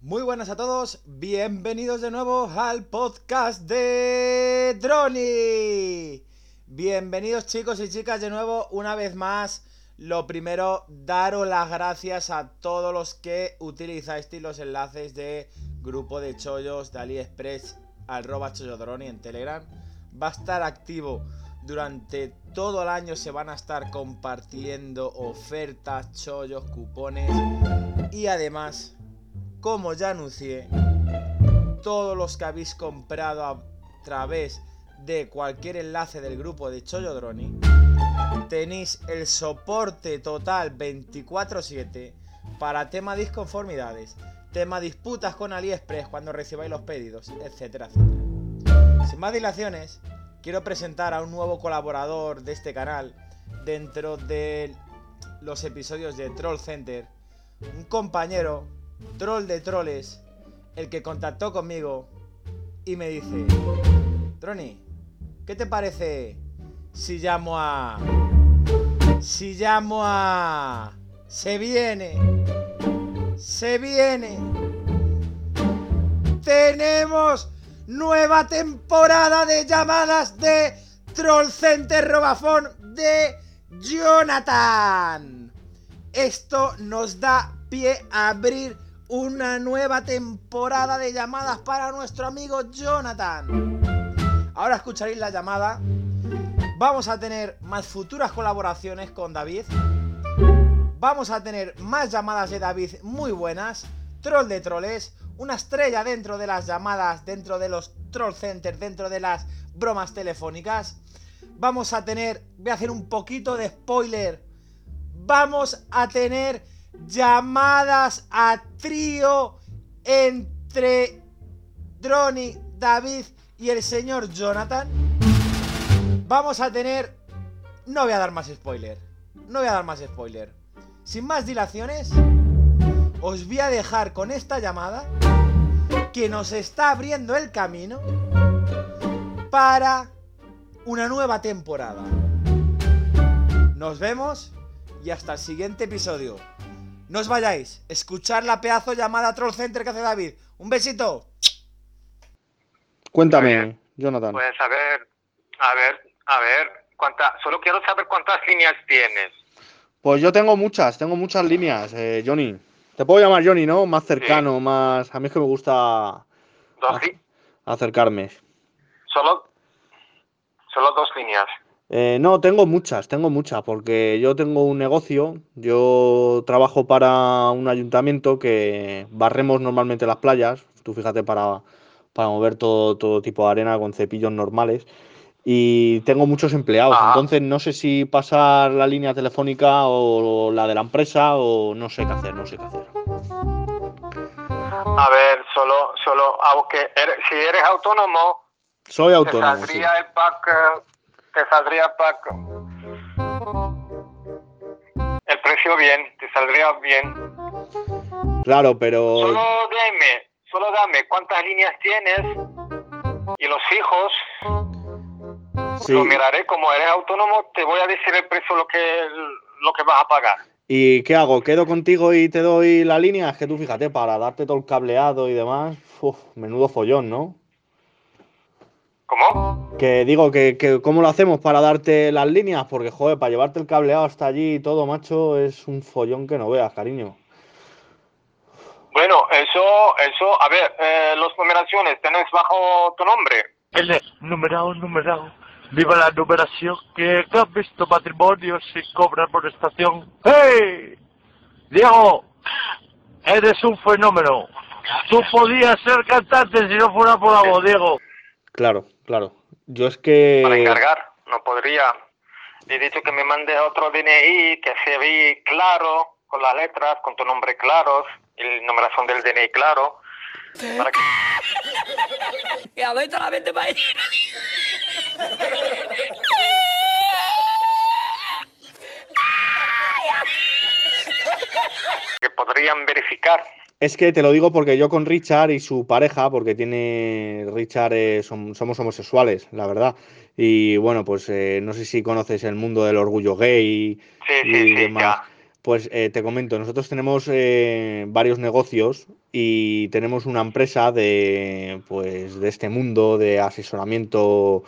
Muy buenas a todos, bienvenidos de nuevo al podcast de Droni. Bienvenidos chicos y chicas de nuevo una vez más. Lo primero, daros las gracias a todos los que utilizáis los enlaces de grupo de chollos de AliExpress, arroba chollodroni en Telegram. Va a estar activo durante todo el año, se van a estar compartiendo ofertas, chollos, cupones y además como ya anuncié, todos los que habéis comprado a través de cualquier enlace del grupo de Chollo Droni, tenéis el soporte total 24/7 para tema disconformidades, tema disputas con AliExpress cuando recibáis los pedidos, etcétera, etcétera. Sin más dilaciones, quiero presentar a un nuevo colaborador de este canal dentro de los episodios de Troll Center, un compañero troll de troles, el que contactó conmigo y me dice, Troni, ¿qué te parece si llamo a... Si llamo a... Se viene. Se viene. Tenemos nueva temporada de llamadas de Troll Center Robafón de Jonathan. Esto nos da pie a abrir una nueva temporada de llamadas para nuestro amigo Jonathan. Ahora escucharéis la llamada. Vamos a tener más futuras colaboraciones con David. Vamos a tener más llamadas de David muy buenas. Troll de troles. Una estrella dentro de las llamadas, dentro de los troll centers, dentro de las bromas telefónicas. Vamos a tener, voy a hacer un poquito de spoiler. Vamos a tener llamadas a trío entre Droni, David y el señor Jonathan. Vamos a tener... No voy a dar más spoiler. No voy a dar más spoiler. Sin más dilaciones, os voy a dejar con esta llamada que nos está abriendo el camino para una nueva temporada. Nos vemos y hasta el siguiente episodio. No os vayáis. Escuchar la pedazo llamada Troll Center que hace David. Un besito. Cuéntame, Jonathan. Pues a ver, a ver, a ver. Cuánta, solo quiero saber cuántas líneas tienes. Pues yo tengo muchas, tengo muchas líneas, eh, Johnny. Te puedo llamar Johnny, ¿no? Más cercano, más. A mí es que me gusta ¿Dos acercarme. Solo, solo dos líneas. Eh, no, tengo muchas, tengo muchas, porque yo tengo un negocio, yo trabajo para un ayuntamiento que barremos normalmente las playas, tú fíjate para, para mover todo, todo tipo de arena con cepillos normales, y tengo muchos empleados, Ah. entonces no sé si pasar la línea telefónica o la de la empresa o no sé qué hacer, no sé qué hacer. A ver, solo, solo, aunque eres- si eres autónomo, Soy te autónomo, sí. saldría el pack, eh, te saldría el pack. El precio bien, te saldría bien. Claro, pero Solo dame, solo dame cuántas líneas tienes y los hijos. sí. Lo miraré, como eres autónomo, te voy a decir el precio lo que lo que vas a pagar. ¿Y qué hago? ¿Quedo contigo y te doy la línea? Es que tú fíjate, para darte todo el cableado y demás, uf, menudo follón, ¿no? ¿Cómo? Que digo que, que cómo lo hacemos para darte las líneas, porque joder, para llevarte el cableado hasta allí y todo, macho, es un follón que no veas, cariño. Bueno, eso, eso, a ver, eh, las numeraciones, ¿tenés bajo tu nombre? L, numerado, numerado. Viva la numeración que has visto matrimonios sin cobrar por estación. ¡Hey! Diego, eres un fenómeno. Tú podías ser cantante si no fuera por la voz, Diego. Claro, claro. Yo es que... Para encargar, no podría. Le he dicho que me mande otro DNI que se ve claro, con las letras, con tu nombre claros, y la numeración del DNI claro. Para que... Y a ver, la mente para que podrían verificar. Es que te lo digo porque yo con Richard y su pareja, porque tiene Richard, eh, som- somos homosexuales, la verdad. Y bueno, pues eh, no sé si conoces el mundo del orgullo gay Sí, y sí, demás. ya. Pues eh, te comento, nosotros tenemos eh, varios negocios y tenemos una empresa de, pues, de este mundo de asesoramiento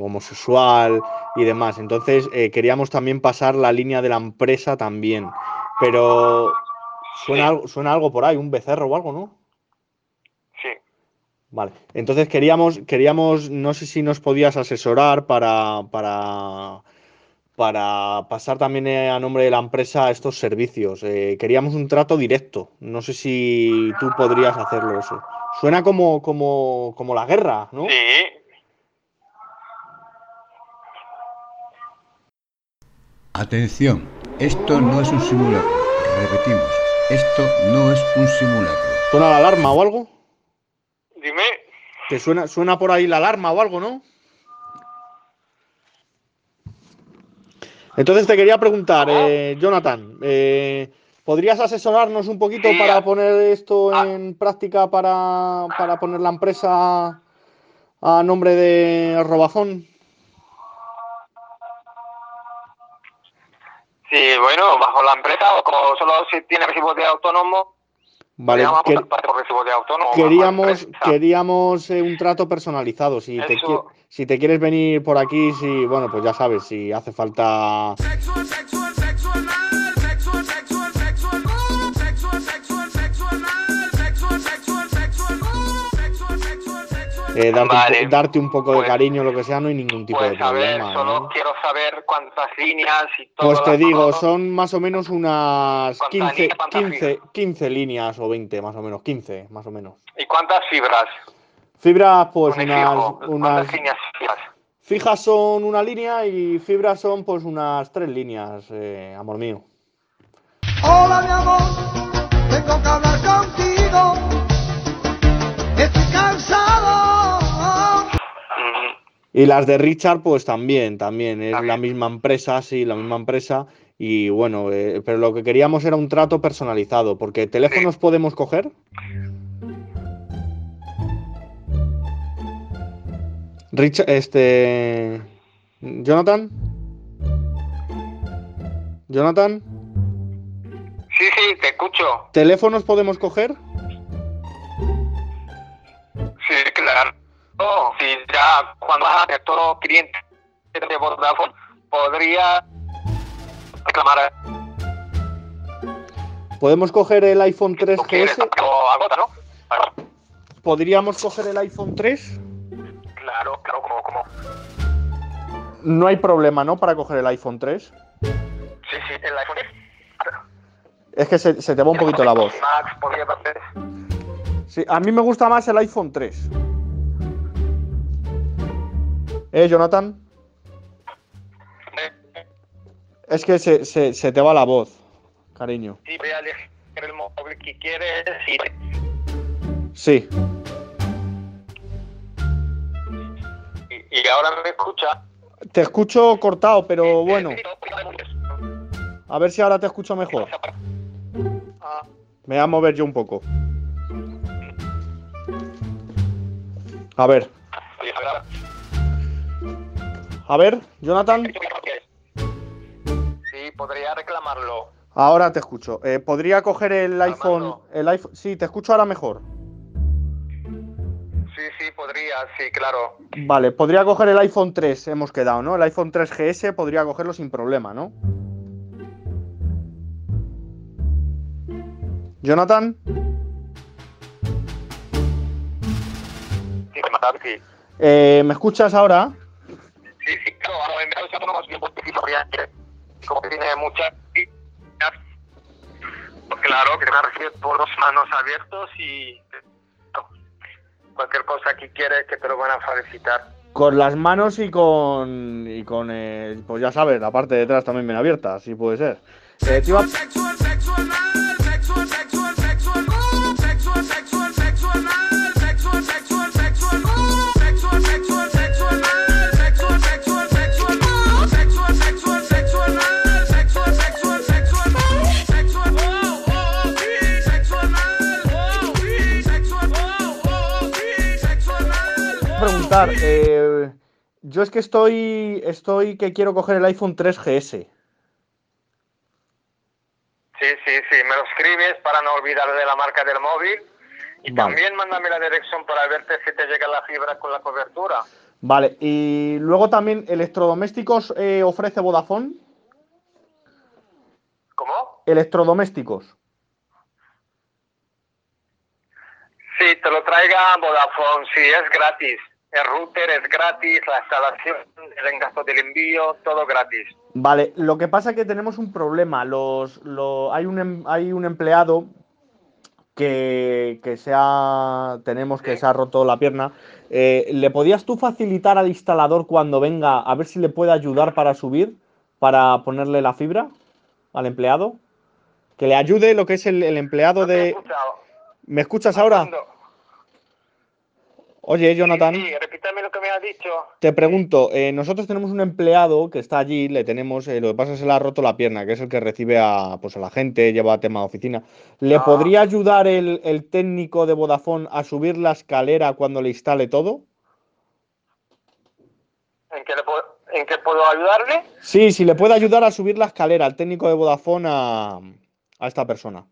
homosexual y demás. Entonces queríamos también pasar la línea de la empresa también. Pero suena, algo, suena algo por ahí, un becerro o algo, ¿no? Sí. Vale. Entonces queríamos, queríamos, no sé si nos podías asesorar para, para, para pasar también eh, a nombre de la empresa estos servicios. Eh, queríamos un trato directo. No sé si tú podrías hacerlo eso. Suena como, como, como la guerra, ¿no? Sí. Atención, esto no es un simulacro. Repetimos, esto no es un simulacro. ¿Suena la alarma o algo? Dime. ¿Te suena, suena por ahí la alarma o algo, no? Entonces te quería preguntar, eh, Jonathan, eh, ¿podrías asesorarnos un poquito Sí. para poner esto Ah. en práctica para, para poner la empresa a nombre de Robazón? Sí, bueno, bajo la empresa o como solo si tiene recibo de autónomo, Vale, que- de autónomo. queríamos, queríamos eh, un trato personalizado. Si te, Eso. si te quieres venir por aquí, si, bueno, pues ya sabes, si hace falta eh, darte, un Vale. darte un poco de Pues- cariño, lo que sea, no hay ningún tipo de Pues a ver, problema. solo ¿no? quiero saber cuántas líneas y todo. Pues te digo, cosas. son más o menos unas ¿Cuántas 15, líneas, cuántas 15, 15 líneas o 20 más o menos, 15 más o menos. ¿Y cuántas fibras? Fibras, pues Un unas, fijo, unas ¿Cuántas líneas fijas? fijas son una línea y fibras son pues unas tres líneas, eh, amor mío. Hola mi amor, tengo que hablar contigo. Estoy cansado. Y las de Richard, pues también, también es También. la misma empresa, sí, la misma empresa. Y bueno, eh, pero lo que queríamos era un trato personalizado, porque teléfonos podemos coger. Richard, este. Jonathan. Jonathan, Sí, sí, te escucho. ¿teléfonos podemos coger? Cuando a ser todo cliente de Vodafone, podría reclamar ¿Podemos coger el iPhone tú quieres 3GS? o agota, ¿no? Claro, ¿Podríamos coger el iPhone 3? claro, claro, como, como. No hay problema, ¿no? Para coger el iPhone 3. Sí, sí, el iPhone Es que se, se te va un poquito la voz. Sí, a mí me gusta más el iPhone 3. ¿Eh, Jonathan? Es que se, se- se te va la voz, cariño. Sí, voy a elegir el móvil que quieres y, Sí, y, y ahora me escucha. te escucho cortado, pero bueno, pues, a ver si ahora te escucho mejor. Ah, Me voy a mover yo un poco. A ver, a ver, Jonathan, Sí, podría reclamarlo. ahora te escucho. Eh, ¿Podría coger el iPhone, el iPhone? Sí, te escucho ahora mejor. Sí, sí, podría, sí, claro. Vale, podría coger el iPhone 3, hemos quedado, ¿no? El iPhone 3GS podría cogerlo sin problema, ¿no? Jonathan, sí. eh, ¿me escuchas ahora? Sí, sí, claro, ahora en verdad no más tiempo que como que tiene muchas pues claro, que me recibe por dos manos abiertos y cualquier cosa que quieres que te lo van a felicitar. Con las manos y con. y con. eh, pues ya sabes, la parte de atrás también bien abierta, así puede ser. Eh, te iba- sexual, sexual, sexual, preguntar, eh, yo es que estoy. estoy que quiero coger el iPhone 3GS. Sí, sí, sí, me lo escribes para no olvidar de la marca del móvil. Y Vale. también mándame la dirección para verte si te llega la fibra con la cobertura. Vale, y luego también electrodomésticos eh, ofrece Vodafone. ¿Cómo? Electrodomésticos. Sí, te lo traiga Vodafone, sí, es gratis. El router es gratis, la instalación, el gasto del envío, todo gratis. Vale, lo que pasa es que tenemos un problema. Los, lo- hay, un, em- hay un empleado que, que se ha, tenemos que Sí. se ha roto la pierna. Eh, ¿Le podías tú facilitar al instalador cuando venga a ver si le puede ayudar para subir, para ponerle la fibra al empleado? Que le ayude lo que es el, el empleado No he de... escuchado. ¿Me escuchas ahora? Oye, Jonathan. Sí, sí, repítame lo que me has dicho. Te pregunto, eh, nosotros tenemos un empleado que está allí, le tenemos, eh, lo que pasa es que se le ha roto la pierna, que es el que recibe a, pues, a la gente, lleva tema de oficina. ¿Le Ah. podría ayudar el, el técnico de Vodafone a subir la escalera cuando le instale todo? ¿En qué, le puedo, ¿En qué puedo ayudarle? Sí, sí, le puede ayudar a subir la escalera al técnico de Vodafone a, a esta persona.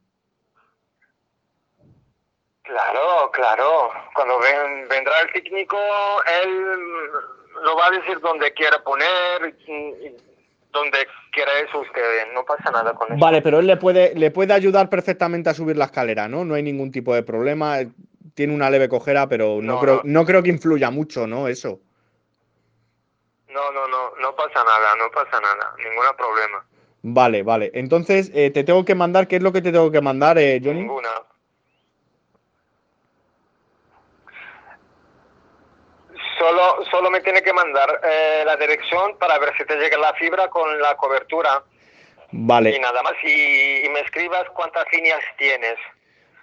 Claro, claro. Cuando ven- vendrá el técnico, él lo va a decir donde quiere poner, donde quiera eso usted. No pasa nada con eso. Vale, pero él le puede, le puede ayudar perfectamente a subir la escalera, ¿no? No hay ningún tipo de problema. Tiene una leve cojera, pero no, No, creo, no. no creo que influya mucho, ¿no? Eso. No, no, no, no pasa nada, no pasa nada, ningún problema. Vale, vale. Entonces, eh, te tengo que mandar, ¿qué es lo que te tengo que mandar, eh, Johnny? Ninguna. Solo, solo me tiene que mandar eh, la dirección para ver si te llega la fibra con la cobertura y Vale, nada más. Y, y me escribas cuántas líneas tienes,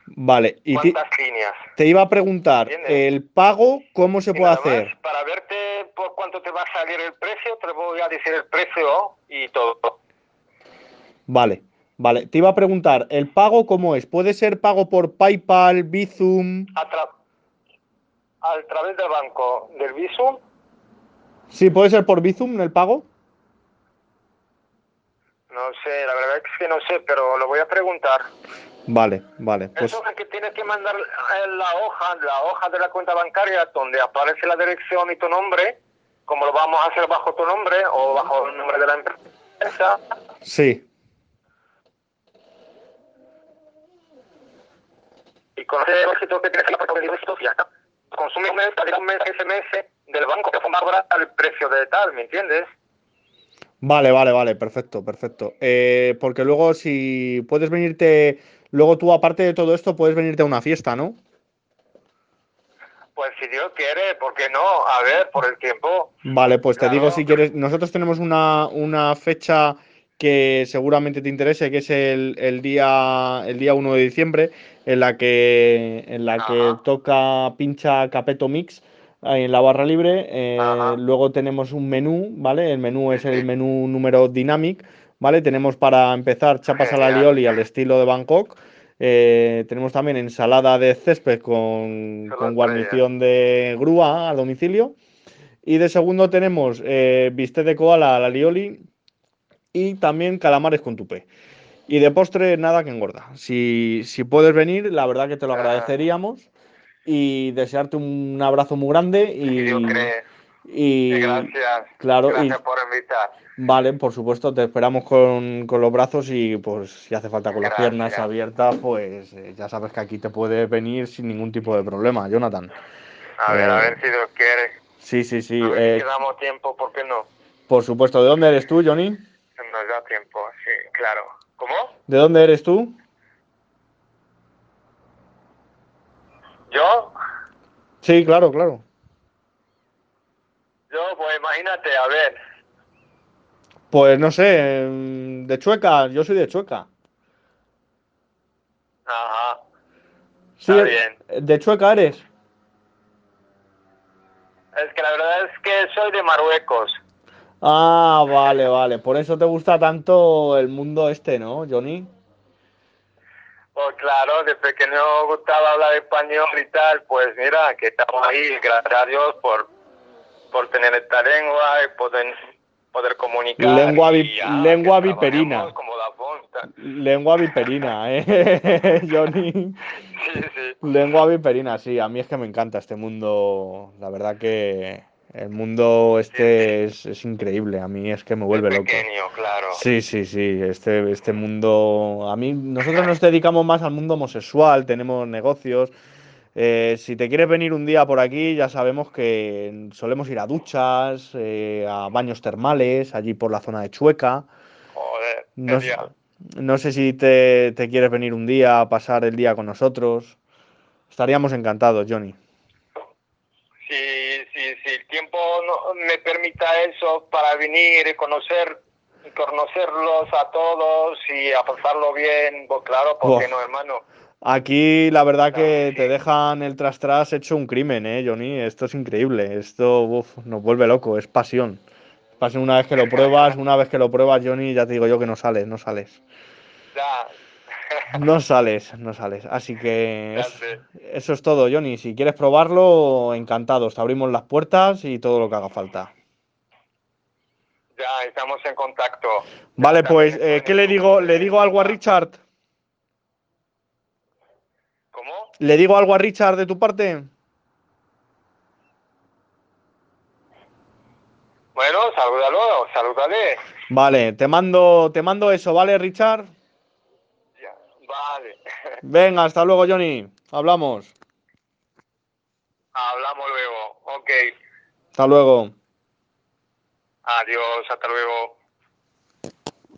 vale. Y cuántas líneas. te iba a preguntar, ¿Entiendes? ¿el pago cómo se Y puede hacer? para verte por cuánto te va a salir el precio, te voy a decir el precio y todo. Vale, vale. Te iba a preguntar, ¿el pago cómo es? ¿Puede ser pago por PayPal, Bizum? A, tra- a través del banco del Visum, Sí, puede ser por Bizum el pago. no sé, la verdad es que no sé, pero lo voy a preguntar. Vale, vale. Pues Eso es que tienes que mandar la hoja, la hoja de la cuenta bancaria donde aparece la dirección y tu nombre, como lo vamos a hacer bajo tu nombre o bajo el nombre de la empresa. sí. Y con ese depósito que tienes en la de ya está. Consume un mes, un mes, ese mes del banco que va a cobrar el precio de tal, ¿me entiendes? Vale, vale, vale, perfecto, perfecto. Eh, porque luego si puedes venirte, luego tú aparte de todo esto puedes venirte a una fiesta, ¿no? Pues si Dios quiere, ¿por qué no? A ver, por el tiempo. Vale, pues te digo si quieres, nosotros tenemos una, una fecha que seguramente te interese, que es el, el día el día 1 de diciembre, en la que en la que toca pincha Capeto Mix ahí en la barra libre. eh, luego tenemos un menú, ¿vale? El menú es el menú número Dynamic, ¿vale? Tenemos para empezar chapas a la lioli al estilo de Bangkok. eh, tenemos también ensalada de césped con, con guarnición de grúa a domicilio. Y de segundo tenemos eh, bistec de koala a la lioli y también calamares con tupé. Y de postre, nada que engorda. Si, si puedes venir, la verdad que te lo Ah. agradeceríamos. Y desearte un abrazo muy grande. Y, cree. y- Y gracias. claro, y- Gracias por invitar. vale, por supuesto, te esperamos con, con los brazos y pues si hace falta con las Gracias. piernas abiertas, pues eh, ya sabes que aquí te puedes venir sin ningún tipo de problema, Jonathan. A ver, a Eh, ver si Dios quiere. Sí, sí, sí. A ver eh, si damos tiempo, ¿por qué no? por supuesto, ¿de dónde eres tú, Johnny? Nos da tiempo, sí, claro. ¿Cómo? ¿De dónde eres tú? ¿Yo? Sí, claro, claro. Yo, pues imagínate, a ver. Pues no sé, em, de Chueca, yo soy de Chueca. Ajá. Sí, Está eh, bien. de Chueca eres. Es que la verdad es que soy de Marruecos. Ah, vale, vale. Por eso te gusta tanto el mundo este, ¿no, Johnny? Pues claro, de pequeño gustaba hablar español y tal. Pues mira, que estamos ahí, gracias a Dios por, por tener esta lengua y poder poder comunicar. Lengua vi- ya, lengua que viperina. trabajemos Como la bonta. Lengua viperina, ¿eh? Johnny. Sí, sí. Lengua viperina, sí. A mí es que me encanta este mundo. La verdad que el mundo este es, es increíble. A mí es que me vuelve loco. Pequeño, claro. Sí, sí, sí. Este, este mundo. A mí, nosotros nos dedicamos más al mundo homosexual, tenemos negocios. Eh, si te quieres venir un día por aquí, ya sabemos que solemos ir a duchas, eh, a baños termales, allí por la zona de Chueca. Joder, No, sé- no sé si te, te quieres venir un día a pasar el día con nosotros. Estaríamos encantados, Johnny. Si, si, si el tiempo no, eso para venir y conocer conocerlos a todos y a pasarlo bien, pues claro, ¿por qué Buah. no, hermano? Aquí la verdad que te dejan el tras tras hecho un crimen, ¿eh, Johnny? Esto es increíble. Esto uf, nos vuelve loco, es pasión. Pasión una vez que lo pruebas, una vez que lo pruebas, Johnny, ya te digo yo que no sales, no sales. Ya. No sales, no sales. Así que eso es todo, Johnny. Si quieres probarlo, encantados. Te abrimos las puertas y todo lo que haga falta. Ya, estamos en contacto. Vale, pues, eh, ¿qué le digo? ¿Le digo algo a Richard? ¿Cómo? ¿Le digo algo a Richard de tu parte? Bueno, salúdalo, salúdale. Vale, te mando, te mando eso, ¿vale, Richard? Ya, Vale. Venga, hasta luego, Johnny. Hablamos. Hablamos luego. Ok. Hasta luego. Adiós, hasta luego.